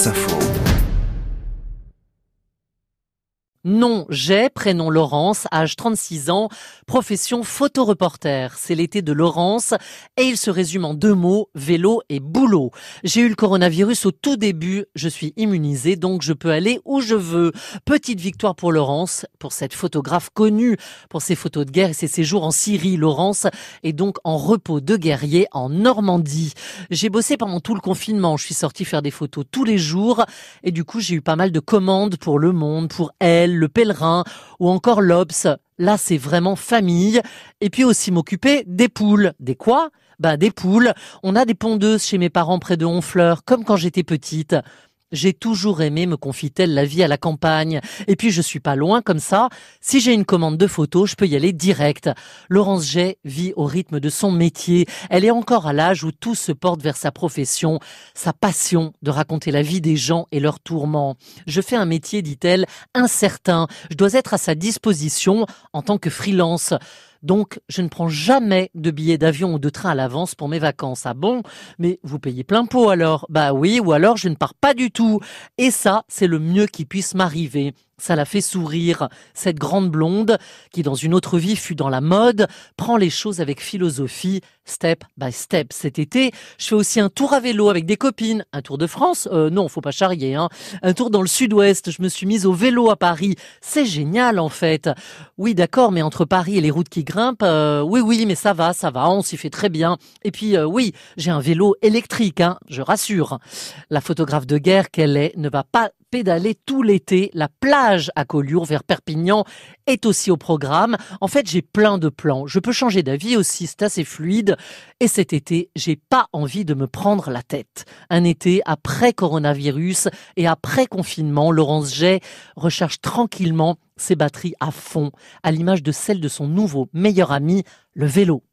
France Nom, j'ai, prénom Laurence, âge 36 ans, profession photoreporter. C'est l'été de Laurence et il se résume en deux mots, vélo et boulot. J'ai eu le coronavirus au tout début, je suis immunisée donc je peux aller où je veux. Petite victoire pour Laurence, pour cette photographe connue pour ses photos de guerre et ses séjours en Syrie. Laurence est donc en repos de guerrier en Normandie. J'ai bossé pendant tout le confinement, je suis sortie faire des photos tous les jours et du coup j'ai eu pas mal de commandes pour Le Monde, pour Elle, le Pèlerin ou encore l'Obs. Là, c'est vraiment famille. Et puis aussi m'occuper des poules. Des quoi? Ben des poules. On a des pondeuses chez mes parents près de Honfleur, comme quand j'étais petite. J'ai toujours aimé, me confie-t-elle, la vie à la campagne. Et puis je suis pas loin comme ça. Si j'ai une commande de photos, je peux y aller direct. Laurence Jay vit au rythme de son métier. Elle est encore à l'âge où tout se porte vers sa profession, sa passion de raconter la vie des gens et leurs tourments. Je fais un métier, dit-elle, incertain. Je dois être à sa disposition en tant que freelance. Donc, je ne prends jamais de billets d'avion ou de train à l'avance pour mes vacances. Ah bon? Mais vous payez plein pot alors? Bah oui, ou alors je ne pars pas du tout. Et ça, c'est le mieux qui puisse m'arriver. Ça la fait sourire. Cette grande blonde, qui dans une autre vie fut dans la mode, prend les choses avec philosophie, step by step. Cet été, je fais aussi un tour à vélo avec des copines. Un tour de France? Euh, Non, faut pas charrier. Hein. Un tour dans le sud-ouest. Je me suis mise au vélo à Paris. C'est génial en fait. Oui, d'accord, mais entre Paris et les routes qui grimpent, euh, oui, oui, mais ça va, ça va, on s'y fait très bien. Et puis, euh, oui, j'ai un vélo électrique, hein, je rassure. La photographe de guerre qu'elle est ne va pas pédaler tout l'été. La plage à Collioure vers Perpignan est aussi au programme. En fait, j'ai plein de plans. Je peux changer d'avis aussi, c'est assez fluide. Et cet été, j'ai pas envie de me prendre la tête. Un été après coronavirus et après confinement, Laurence Jay recharge tranquillement ses batteries à fond, à l'image de celle de son nouveau meilleur ami, le vélo.